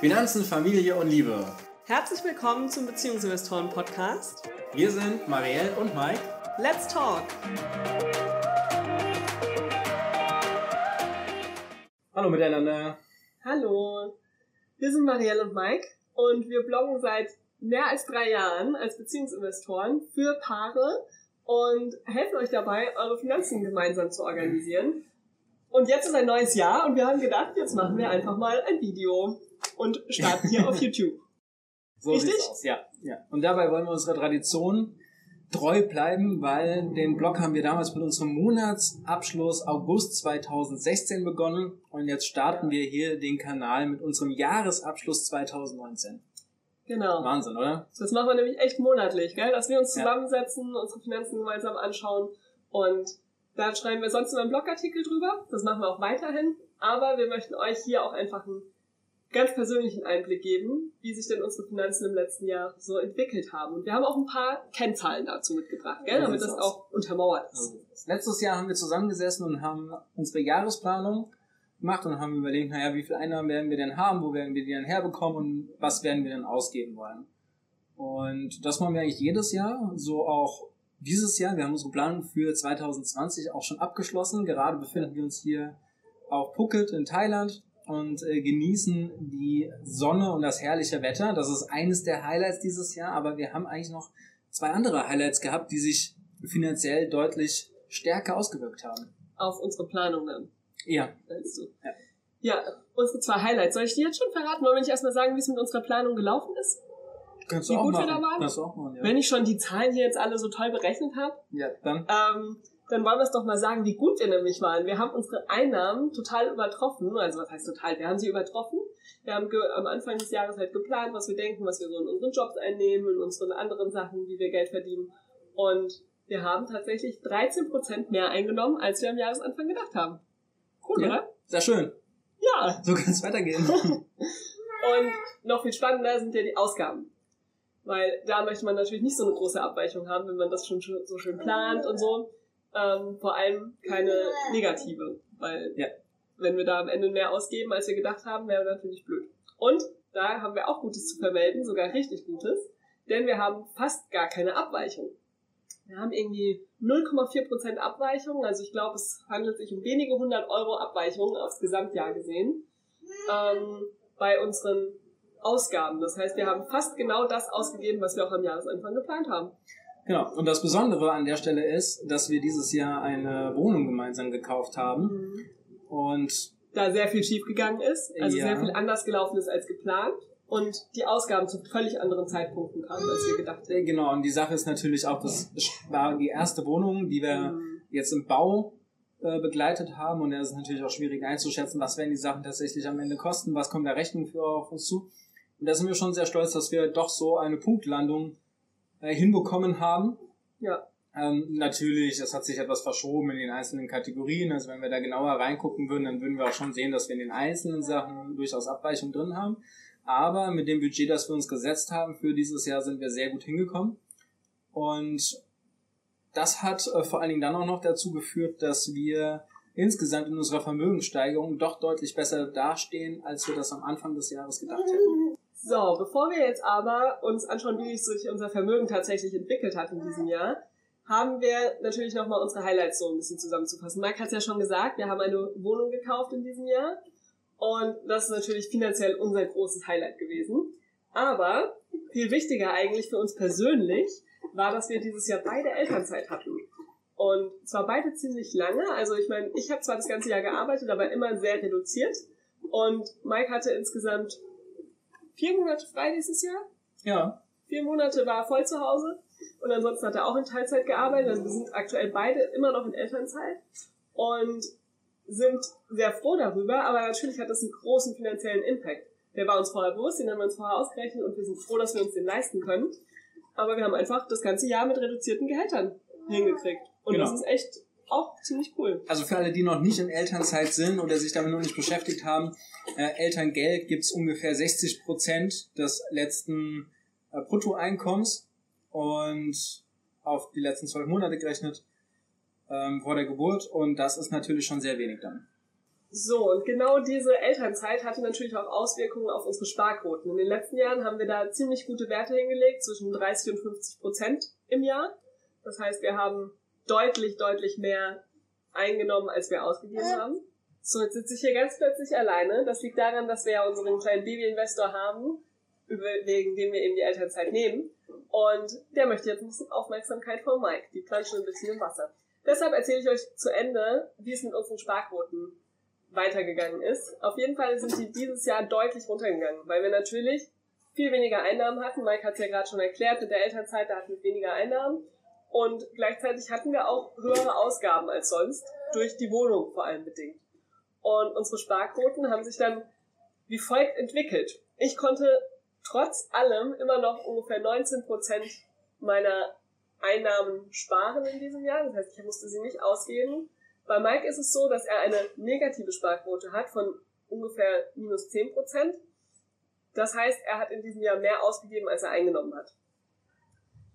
Finanzen, Familie und Liebe. Herzlich willkommen zum Beziehungsinvestoren Podcast. Wir sind Marielle und Mike. Let's talk! Hallo miteinander. Hallo, wir sind Marielle und Mike und wir bloggen seit mehr als drei Jahren als Beziehungsinvestoren für Paare und helfen euch dabei, eure Finanzen gemeinsam zu organisieren. Und jetzt ist ein neues Jahr und wir haben gedacht, jetzt machen wir einfach mal ein Video und starten hier auf YouTube. So Richtig? aus. Ja, ja. Und dabei wollen wir unserer Tradition treu bleiben, weil den Blog haben wir damals mit unserem Monatsabschluss August 2016 begonnen und jetzt starten wir hier den Kanal mit unserem Jahresabschluss 2019. Genau. Wahnsinn, oder? Das machen wir nämlich echt monatlich, gell? dass wir uns Ja. zusammensetzen, unsere Finanzen gemeinsam anschauen und da schreiben wir sonst immer einen Blogartikel drüber. Das machen wir auch weiterhin. Aber wir möchten euch hier auch einfach einen ganz persönlichen Einblick geben, wie sich denn unsere Finanzen im letzten Jahr so entwickelt haben. Und wir haben auch ein paar Kennzahlen dazu mitgebracht, gell? Damit das auch untermauert ist. Letztes Jahr haben wir zusammengesessen und haben unsere Jahresplanung gemacht und haben überlegt, naja, wie viel Einnahmen werden wir denn haben, wo werden wir die denn herbekommen und was werden wir denn ausgeben wollen. Und das machen wir eigentlich jedes Jahr, so auch dieses Jahr. Wir haben unsere Planung für 2020 auch schon abgeschlossen. Gerade befinden wir uns hier auf Phuket in Thailand und äh, genießen die Sonne und das herrliche Wetter. Das ist eines der Highlights dieses Jahr, aber wir haben eigentlich noch zwei andere Highlights gehabt, die sich finanziell deutlich stärker ausgewirkt haben. Auf unsere Planung dann. Ja, du? Ja. Ja, unsere zwei Highlights. Soll ich die jetzt schon verraten? Wollen wir nicht erstmal sagen, wie es mit unserer Planung gelaufen ist? Kannst Wie gut wir machen. da waren? Kannst du auch machen, ja. Wenn ich schon die Zahlen hier jetzt alle so toll berechnet habe, ja, dann. ähm, dann wollen wir es doch mal sagen, wie gut wir nämlich waren. Wir haben unsere Einnahmen total übertroffen. Also was heißt total? Wir haben sie übertroffen. Wir haben am Anfang des Jahres halt geplant, was wir denken, was wir so in unseren Jobs einnehmen, in unseren anderen Sachen, wie wir Geld verdienen. Und wir haben tatsächlich 13% mehr eingenommen, als wir am Jahresanfang gedacht haben. Cool, Ja. oder? Sehr schön. Ja. So kann es weitergehen. Und noch viel spannender sind ja die Ausgaben. Weil da möchte man natürlich nicht so eine große Abweichung haben, wenn man das schon so schön plant und so. Ähm, vor allem keine negative. Weil Ja. wenn wir da am Ende mehr ausgeben, als wir gedacht haben, wäre natürlich blöd. Und da haben wir auch Gutes zu vermelden, sogar richtig Gutes. Denn wir haben fast gar keine Abweichung. Wir haben irgendwie 0,4% Abweichung. Also ich glaube, es handelt sich um wenige hundert Euro Abweichung aufs Gesamtjahr gesehen. Ähm, bei unseren Ausgaben. Das heißt, wir haben fast genau das ausgegeben, was wir auch am Jahresanfang geplant haben. genau. Und das Besondere an der Stelle ist, dass wir dieses Jahr eine Wohnung gemeinsam gekauft haben. Und Da sehr viel schiefgegangen ist, also Ja. sehr viel anders gelaufen ist als geplant und die Ausgaben zu völlig anderen Zeitpunkten kamen, als wir gedacht hätten. äh, genau, und die Sache ist natürlich auch, das war die erste Wohnung, die wir Mhm. jetzt im Bau äh, begleitet haben. Und da ist es natürlich auch schwierig einzuschätzen, was werden die Sachen tatsächlich am Ende kosten, was kommt der Rechnung für auf uns zu. Und da sind wir schon sehr stolz, dass wir doch so eine Punktlandung äh, hinbekommen haben. Ja, Ähm, natürlich, das hat sich etwas verschoben in den einzelnen Kategorien. Also wenn wir da genauer reingucken würden, dann würden wir auch schon sehen, dass wir in den einzelnen Sachen durchaus Abweichungen drin haben. Aber mit dem Budget, das wir uns gesetzt haben für dieses Jahr, sind wir sehr gut hingekommen. Und das hat äh, vor allen Dingen dann auch noch dazu geführt, dass wir insgesamt in unserer Vermögenssteigerung doch deutlich besser dastehen, als wir das am Anfang des Jahres gedacht hätten. So, bevor wir jetzt aber uns anschauen, wie sich unser Vermögen tatsächlich entwickelt hat in diesem Jahr, haben wir natürlich nochmal unsere Highlights so ein bisschen zusammenzufassen. Mike hat es ja schon gesagt, wir haben eine Wohnung gekauft in diesem Jahr und das ist natürlich finanziell unser großes Highlight gewesen. Aber viel wichtiger eigentlich für uns persönlich war, dass wir dieses Jahr beide Elternzeit hatten. Und zwar beide ziemlich lange. Also ich meine, ich habe zwar das ganze Jahr gearbeitet, aber immer sehr reduziert. Und Mike hatte insgesamt vier Monate frei dieses Jahr. Ja, Vier Monate war er voll zu Hause. Und ansonsten hat er auch in Teilzeit gearbeitet. Also wir sind aktuell beide immer noch in Elternzeit. Und sind sehr froh darüber. Aber natürlich hat das einen großen finanziellen Impact. Der war uns vorher bewusst, den haben wir uns vorher ausgerechnet und wir sind froh, dass wir uns den leisten können. Aber wir haben einfach das ganze Jahr mit reduzierten Gehältern hingekriegt. Und Genau. das ist echt auch ziemlich cool. Also für alle, die noch nicht in Elternzeit sind oder sich damit noch nicht beschäftigt haben, äh, Elterngeld gibt's ungefähr 60 Prozent des letzten äh, Bruttoeinkommens und auf die letzten zwölf Monate gerechnet ähm, vor der Geburt und das ist natürlich schon sehr wenig dann. So, und genau diese Elternzeit hatte natürlich auch Auswirkungen auf unsere Sparquoten. In den letzten Jahren haben wir da ziemlich gute Werte hingelegt, zwischen 30 und 50 Prozent im Jahr. Das heißt, wir haben deutlich, deutlich mehr eingenommen, als wir ausgegeben haben. So, jetzt sitze ich hier ganz plötzlich alleine. Das liegt daran, dass wir ja unseren kleinen Baby-Investor haben, wegen dem wir eben die Elternzeit nehmen. Und der möchte jetzt ein bisschen Aufmerksamkeit von Mike. Die planschen ein bisschen im Wasser. Deshalb erzähle ich euch zu Ende, wie es mit unseren Sparquoten weitergegangen ist. Auf jeden Fall sind die dieses Jahr deutlich runtergegangen, weil wir natürlich viel weniger Einnahmen hatten. Mike hat es ja gerade schon erklärt, mit der Elternzeit, da hatten wir weniger Einnahmen. Und gleichzeitig hatten wir auch höhere Ausgaben als sonst, durch die Wohnung vor allem bedingt. Und unsere Sparquoten haben sich dann wie folgt entwickelt. Ich konnte trotz allem immer noch ungefähr 19 Prozent meiner Einnahmen sparen in diesem Jahr. Das heißt, ich musste sie nicht ausgeben. Bei Mike ist es so, dass er eine negative Sparquote hat von ungefähr minus 10 Prozent. Das heißt, er hat in diesem Jahr mehr ausgegeben, als er eingenommen hat.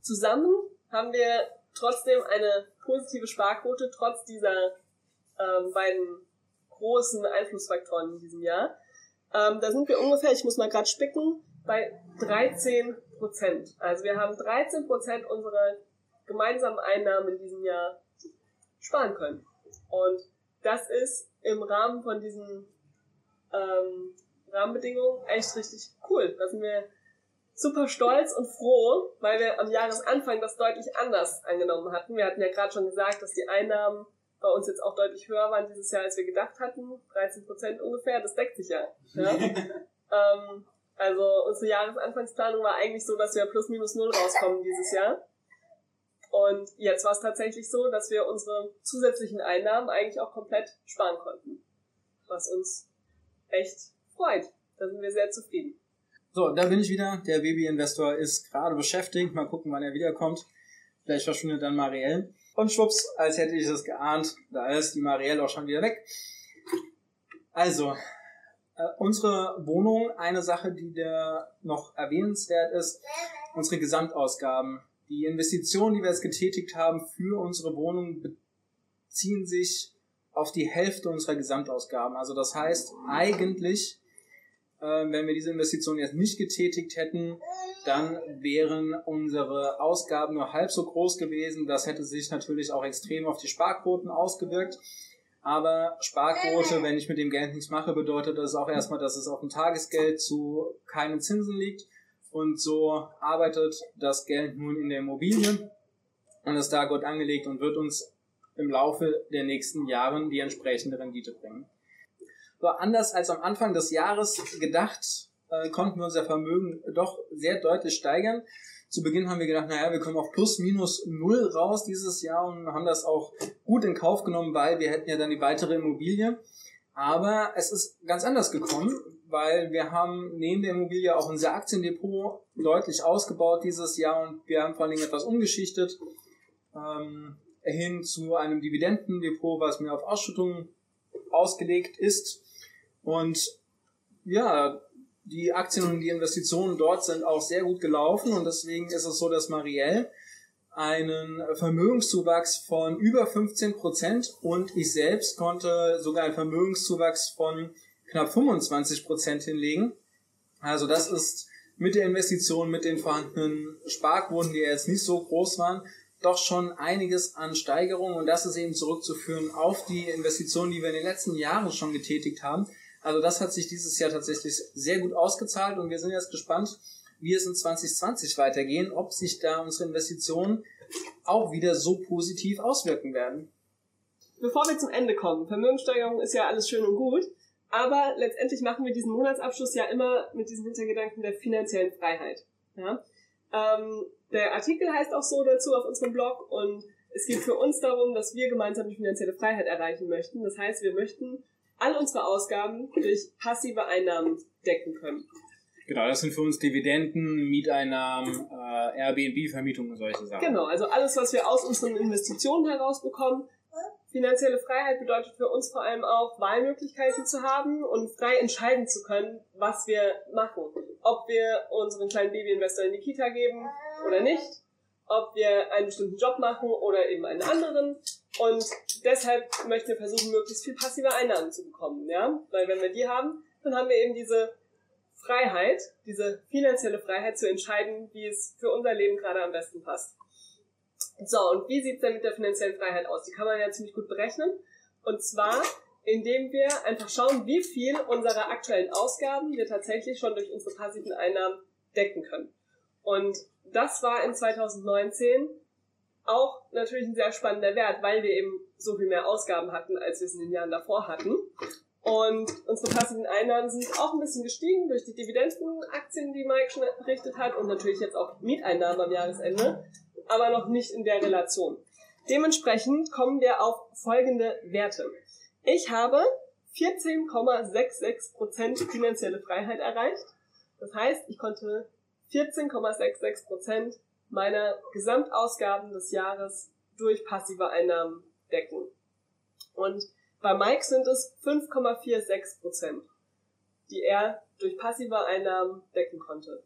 Zusammen haben wir trotzdem eine positive Sparquote, trotz dieser ähm, beiden großen Einflussfaktoren in diesem Jahr. Ähm, da sind wir ungefähr, ich muss mal gerade spicken, bei 13 Prozent. Also wir haben 13 Prozent unserer gemeinsamen Einnahmen in diesem Jahr sparen können. Und das ist im Rahmen von diesen ähm, Rahmenbedingungen echt richtig cool. Da sind wir super stolz und froh, weil wir am Jahresanfang das deutlich anders angenommen hatten. Wir hatten ja gerade schon gesagt, dass die Einnahmen bei uns jetzt auch deutlich höher waren dieses Jahr, als wir gedacht hatten. 13 Prozent ungefähr, das deckt sich ja. ja? ähm, also unsere Jahresanfangsplanung war eigentlich so, dass wir plus minus null rauskommen dieses Jahr. Und jetzt war es tatsächlich so, dass wir unsere zusätzlichen Einnahmen eigentlich auch komplett sparen konnten. Was uns echt freut. Da sind wir sehr zufrieden. So, da bin ich wieder. Der Baby-Investor ist gerade beschäftigt. Mal gucken, wann er wiederkommt. Vielleicht verschwindet dann Marielle. Und schwupps, als hätte ich es geahnt, da ist die Marielle auch schon wieder weg. Also, äh, unsere Wohnung, eine Sache, die da noch erwähnenswert ist, unsere Gesamtausgaben. Die Investitionen, die wir jetzt getätigt haben für unsere Wohnung, beziehen sich auf die Hälfte unserer Gesamtausgaben. Also das heißt, eigentlich wenn wir diese Investition jetzt nicht getätigt hätten, dann wären unsere Ausgaben nur halb so groß gewesen. Das hätte sich natürlich auch extrem auf die Sparquoten ausgewirkt. Aber Sparquote, wenn ich mit dem Geld nichts mache, bedeutet das auch erstmal, dass es auf dem Tagesgeld zu keinen Zinsen liegt. Und so arbeitet das Geld nun in der Immobilie und ist da gut angelegt und wird uns im Laufe der nächsten Jahren die entsprechende Rendite bringen. War anders als am Anfang des Jahres gedacht, äh, konnten wir unser Vermögen doch sehr deutlich steigern. Zu Beginn haben wir gedacht, naja, wir kommen auf plus minus null raus dieses Jahr und haben das auch gut in Kauf genommen, weil wir hätten ja dann die weitere Immobilie. Aber es ist ganz anders gekommen, weil wir haben neben der Immobilie auch unser Aktiendepot deutlich ausgebaut dieses Jahr und wir haben vor allen Dingen etwas umgeschichtet ähm, hin zu einem Dividendendepot, was mehr auf Ausschüttungen ausgelegt ist. Und ja, die Aktien und die Investitionen dort sind auch sehr gut gelaufen und deswegen ist es so, dass Marielle einen Vermögenszuwachs von über 15 Prozent und ich selbst konnte sogar einen Vermögenszuwachs von knapp 25 Prozent hinlegen. Also das ist mit der Investition, mit den vorhandenen Sparquoten, die jetzt nicht so groß waren, doch schon einiges an Steigerung und das ist eben zurückzuführen auf die Investitionen, die wir in den letzten Jahren schon getätigt haben. Also das hat sich dieses Jahr tatsächlich sehr gut ausgezahlt und wir sind jetzt gespannt, wie es in 2020 weitergehen, ob sich da unsere Investitionen auch wieder so positiv auswirken werden. Bevor wir zum Ende kommen, Vermögenssteigerung ist ja alles schön und gut, aber letztendlich machen wir diesen Monatsabschluss ja immer mit diesem Hintergedanken der finanziellen Freiheit. Ja? Ähm, der Artikel heißt auch so dazu auf unserem Blog und es geht für uns darum, dass wir gemeinsam die finanzielle Freiheit erreichen möchten. Das heißt, wir möchten all unsere Ausgaben durch passive Einnahmen decken können. Genau, das sind für uns Dividenden, Mieteinnahmen, äh, Airbnb-Vermietung und solche Sachen. Genau, also alles, was wir aus unseren Investitionen herausbekommen. Finanzielle Freiheit bedeutet für uns vor allem auch, Wahlmöglichkeiten zu haben und frei entscheiden zu können, was wir machen. Ob wir unseren kleinen Babyinvestor in die Kita geben oder nicht, ob wir einen bestimmten Job machen oder eben einen anderen. Und deshalb möchten wir versuchen, möglichst viel passive Einnahmen zu bekommen, ja? Weil wenn wir die haben, dann haben wir eben diese Freiheit, diese finanzielle Freiheit zu entscheiden, wie es für unser Leben gerade am besten passt. So, und wie sieht's denn mit der finanziellen Freiheit aus? Die kann man ja ziemlich gut berechnen. Und zwar, indem wir einfach schauen, wie viel unserer aktuellen Ausgaben wir tatsächlich schon durch unsere passiven Einnahmen decken können. Und das war in 2019 auch natürlich ein sehr spannender Wert, weil wir eben so viel mehr Ausgaben hatten, als wir es in den Jahren davor hatten. Und unsere passiven Einnahmen sind auch ein bisschen gestiegen durch die Dividendenaktien, die Mike schon berichtet hat und natürlich jetzt auch Mieteinnahmen am Jahresende, aber noch nicht in der Relation. Dementsprechend kommen wir auf folgende Werte. Ich habe 14,66% finanzielle Freiheit erreicht. Das heißt, ich konnte 14,66% meiner Gesamtausgaben des Jahres durch passive Einnahmen decken. Und bei Mike sind es 5,46% die er durch passive Einnahmen decken konnte.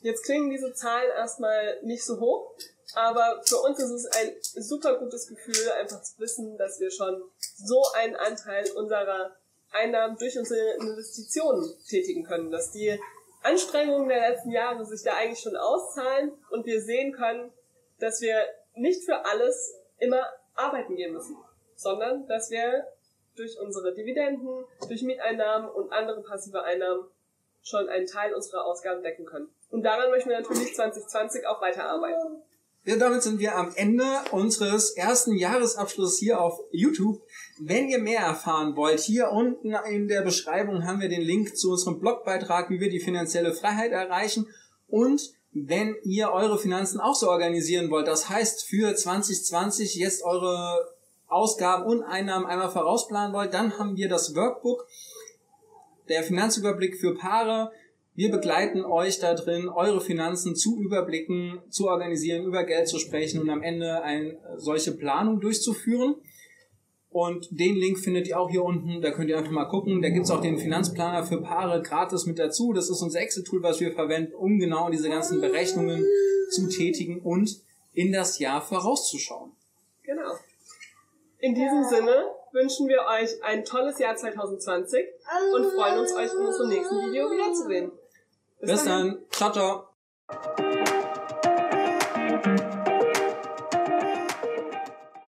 Jetzt klingen diese Zahlen erstmal nicht so hoch, aber für uns ist es ein super gutes Gefühl, einfach zu wissen, dass wir schon so einen Anteil unserer Einnahmen durch unsere Investitionen tätigen können, dass die Anstrengungen der letzten Jahre sich da eigentlich schon auszahlen und wir sehen können, dass wir nicht für alles immer arbeiten gehen müssen, sondern dass wir durch unsere Dividenden, durch Mieteinnahmen und andere passive Einnahmen schon einen Teil unserer Ausgaben decken können. Und daran möchten wir natürlich 2020 auch weiterarbeiten. Ja, damit sind wir am Ende unseres ersten Jahresabschlusses hier auf YouTube. Wenn ihr mehr erfahren wollt, hier unten in der Beschreibung haben wir den Link zu unserem Blogbeitrag, wie wir die finanzielle Freiheit erreichen. Und wenn ihr eure Finanzen auch so organisieren wollt, das heißt für 2020 jetzt eure Ausgaben und Einnahmen einmal vorausplanen wollt, dann haben wir das Workbook, der Finanzüberblick für Paare. Wir begleiten euch da drin, eure Finanzen zu überblicken, zu organisieren, über Geld zu sprechen und am Ende eine solche Planung durchzuführen. Und den Link findet ihr auch hier unten, da könnt ihr einfach mal gucken. Da gibt's auch den Finanzplaner für Paare gratis mit dazu. Das ist unser Excel-Tool, was wir verwenden, um genau diese ganzen Berechnungen zu tätigen und in das Jahr vorauszuschauen. Genau. In diesem Sinne wünschen wir euch ein tolles Jahr 2020 und freuen uns, euch in unserem nächsten Video wiederzusehen. Bis, Bis dann. Ciao, ciao.